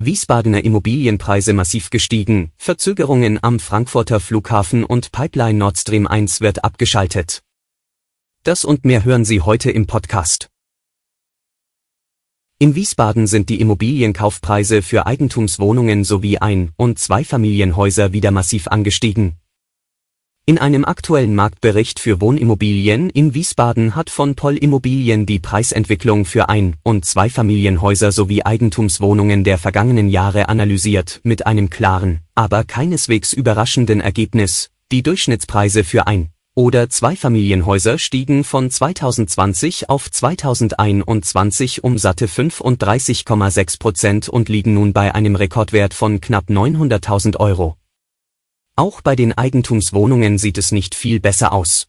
Wiesbadener Immobilienpreise massiv gestiegen, Verzögerungen am Frankfurter Flughafen und Pipeline Nord Stream 1 wird abgeschaltet. Das und mehr hören Sie heute im Podcast. In Wiesbaden sind die Immobilienkaufpreise für Eigentumswohnungen sowie Ein- und Zweifamilienhäuser wieder massiv angestiegen. In einem aktuellen Marktbericht für Wohnimmobilien in Wiesbaden hat von Poll Immobilien die Preisentwicklung für Ein- und Zweifamilienhäuser sowie Eigentumswohnungen der vergangenen Jahre analysiert mit einem klaren, aber keineswegs überraschenden Ergebnis. Die Durchschnittspreise für Ein- oder Zweifamilienhäuser stiegen von 2020 auf 2021 um satte 35,6 Prozent und liegen nun bei einem Rekordwert von knapp 900.000 Euro. Auch bei den Eigentumswohnungen sieht es nicht viel besser aus.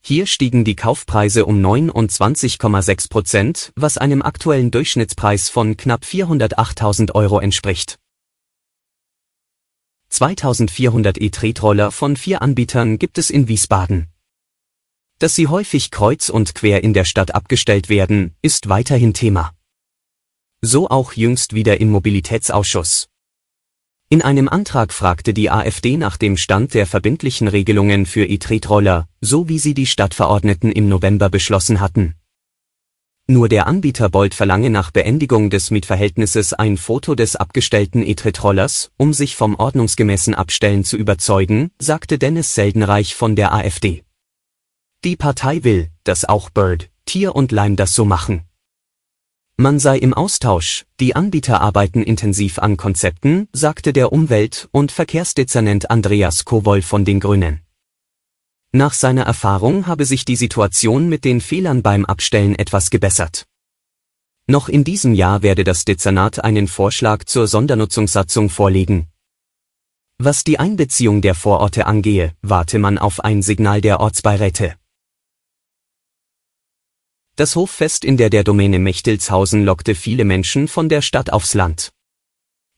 Hier stiegen die Kaufpreise um 29,6 Prozent, was einem aktuellen Durchschnittspreis von knapp 408.000 Euro entspricht. 2400 E-Tretroller von vier Anbietern gibt es in Wiesbaden. Dass sie häufig kreuz und quer in der Stadt abgestellt werden, ist weiterhin Thema. So auch jüngst wieder im Mobilitätsausschuss. In einem Antrag fragte die AfD nach dem Stand der verbindlichen Regelungen für E-Tretroller, so wie sie die Stadtverordneten im November beschlossen hatten. Nur der Anbieter Bolt verlange nach Beendigung des Mietverhältnisses ein Foto des abgestellten E-Tretrollers, um sich vom ordnungsgemäßen Abstellen zu überzeugen, sagte Dennis Seldenreich von der AfD. Die Partei will, dass auch Bird, Tier und Leim das so machen. Man sei im Austausch, die Anbieter arbeiten intensiv an Konzepten, sagte der Umwelt- und Verkehrsdezernent Andreas Kowol von den Grünen. Nach seiner Erfahrung habe sich die Situation mit den Fehlern beim Abstellen etwas gebessert. Noch in diesem Jahr werde das Dezernat einen Vorschlag zur Sondernutzungssatzung vorlegen. Was die Einbeziehung der Vororte angehe, warte man auf ein Signal der Ortsbeiräte. Das Hoffest in der der Domäne Mechtelshausen lockte viele Menschen von der Stadt aufs Land.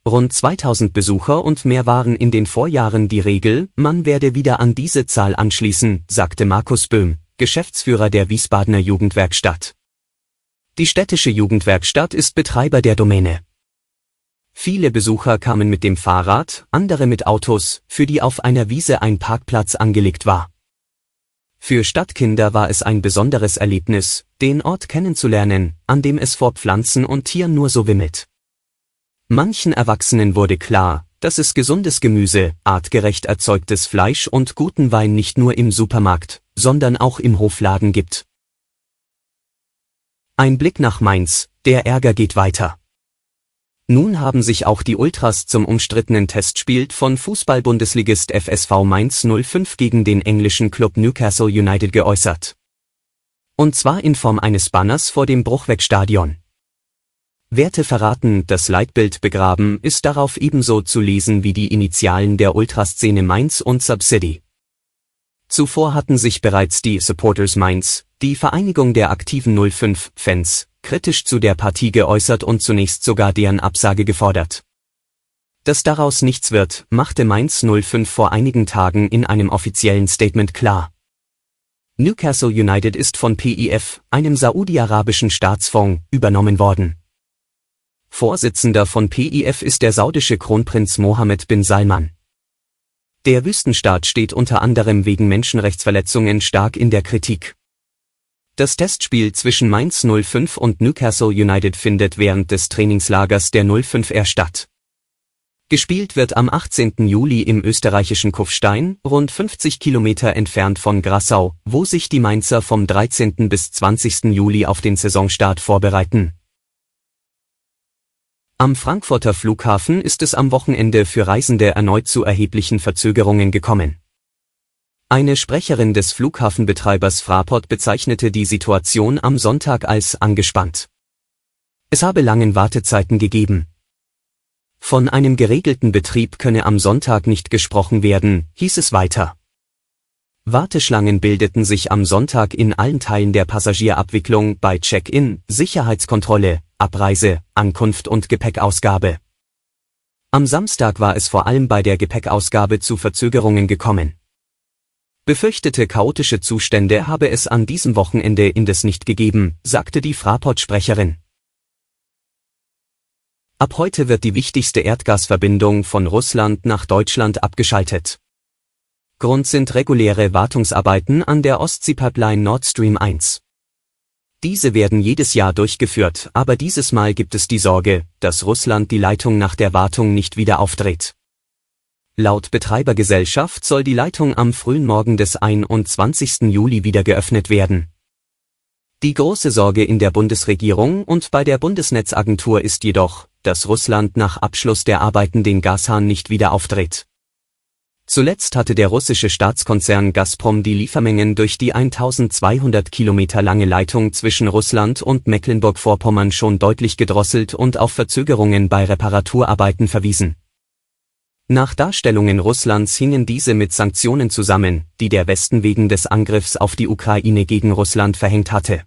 Rund 2000 Besucher und mehr waren in den Vorjahren die Regel, man werde wieder an diese Zahl anschließen, sagte Markus Böhm, Geschäftsführer der Wiesbadener Jugendwerkstatt. Die städtische Jugendwerkstatt ist Betreiber der Domäne. Viele Besucher kamen mit dem Fahrrad, andere mit Autos, für die auf einer Wiese ein Parkplatz angelegt war. Für Stadtkinder war es ein besonderes Erlebnis, den Ort kennenzulernen, an dem es vor Pflanzen und Tieren nur so wimmelt. Manchen Erwachsenen wurde klar, dass es gesundes Gemüse, artgerecht erzeugtes Fleisch und guten Wein nicht nur im Supermarkt, sondern auch im Hofladen gibt. Ein Blick nach Mainz, der Ärger geht weiter. Nun haben sich auch die Ultras zum umstrittenen Testspiel von Fußball-Bundesligist FSV Mainz 05 gegen den englischen Club Newcastle United geäußert. Und zwar in Form eines Banners vor dem Bruchwegstadion. Werte verraten, das Leitbild begraben ist darauf ebenso zu lesen wie die Initialen der Ultraszene Mainz und Subsidy. Zuvor hatten sich bereits die Supporters Mainz, die Vereinigung der aktiven 05-Fans, kritisch zu der Partie geäußert und zunächst sogar deren Absage gefordert. Dass daraus nichts wird, machte Mainz 05 vor einigen Tagen in einem offiziellen Statement klar. Newcastle United ist von PIF, einem saudi-arabischen Staatsfonds, übernommen worden. Vorsitzender von PIF ist der saudische Kronprinz Mohammed bin Salman. Der Wüstenstaat steht unter anderem wegen Menschenrechtsverletzungen stark in der Kritik. Das Testspiel zwischen Mainz 05 und Newcastle United findet während des Trainingslagers der 05er statt. Gespielt wird am 18. Juli im österreichischen Kufstein, rund 50 Kilometer entfernt von Grassau, wo sich die Mainzer vom 13. bis 20. Juli auf den Saisonstart vorbereiten. Am Frankfurter Flughafen ist es am Wochenende für Reisende erneut zu erheblichen Verzögerungen gekommen. Eine Sprecherin des Flughafenbetreibers Fraport bezeichnete die Situation am Sonntag als angespannt. Es habe langen Wartezeiten gegeben. Von einem geregelten Betrieb könne am Sonntag nicht gesprochen werden, hieß es weiter. Warteschlangen bildeten sich am Sonntag in allen Teilen der Passagierabwicklung bei Check-in, Sicherheitskontrolle, Abreise, Ankunft und Gepäckausgabe. Am Samstag war es vor allem bei der Gepäckausgabe zu Verzögerungen gekommen. Befürchtete chaotische Zustände habe es an diesem Wochenende indes nicht gegeben, sagte die Fraport-Sprecherin. Ab heute wird die wichtigste Erdgasverbindung von Russland nach Deutschland abgeschaltet. Grund sind reguläre Wartungsarbeiten an der Ostseepipeline Nord Stream 1. Diese werden jedes Jahr durchgeführt, aber dieses Mal gibt es die Sorge, dass Russland die Leitung nach der Wartung nicht wieder aufdreht. Laut Betreibergesellschaft soll die Leitung am frühen Morgen des 21. Juli wieder geöffnet werden. Die große Sorge in der Bundesregierung und bei der Bundesnetzagentur ist jedoch, dass Russland nach Abschluss der Arbeiten den Gashahn nicht wieder aufdreht. Zuletzt hatte der russische Staatskonzern Gazprom die Liefermengen durch die 1200 Kilometer lange Leitung zwischen Russland und Mecklenburg-Vorpommern schon deutlich gedrosselt und auf Verzögerungen bei Reparaturarbeiten verwiesen. Nach Darstellungen Russlands hingen diese mit Sanktionen zusammen, die der Westen wegen des Angriffs auf die Ukraine gegen Russland verhängt hatte.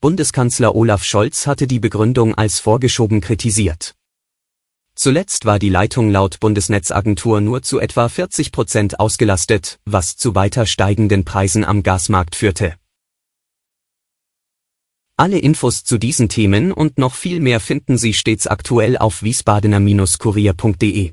Bundeskanzler Olaf Scholz hatte die Begründung als vorgeschoben kritisiert. Zuletzt war die Leitung laut Bundesnetzagentur nur zu etwa 40 Prozent ausgelastet, was zu weiter steigenden Preisen am Gasmarkt führte. Alle Infos zu diesen Themen und noch viel mehr finden Sie stets aktuell auf wiesbadener-kurier.de.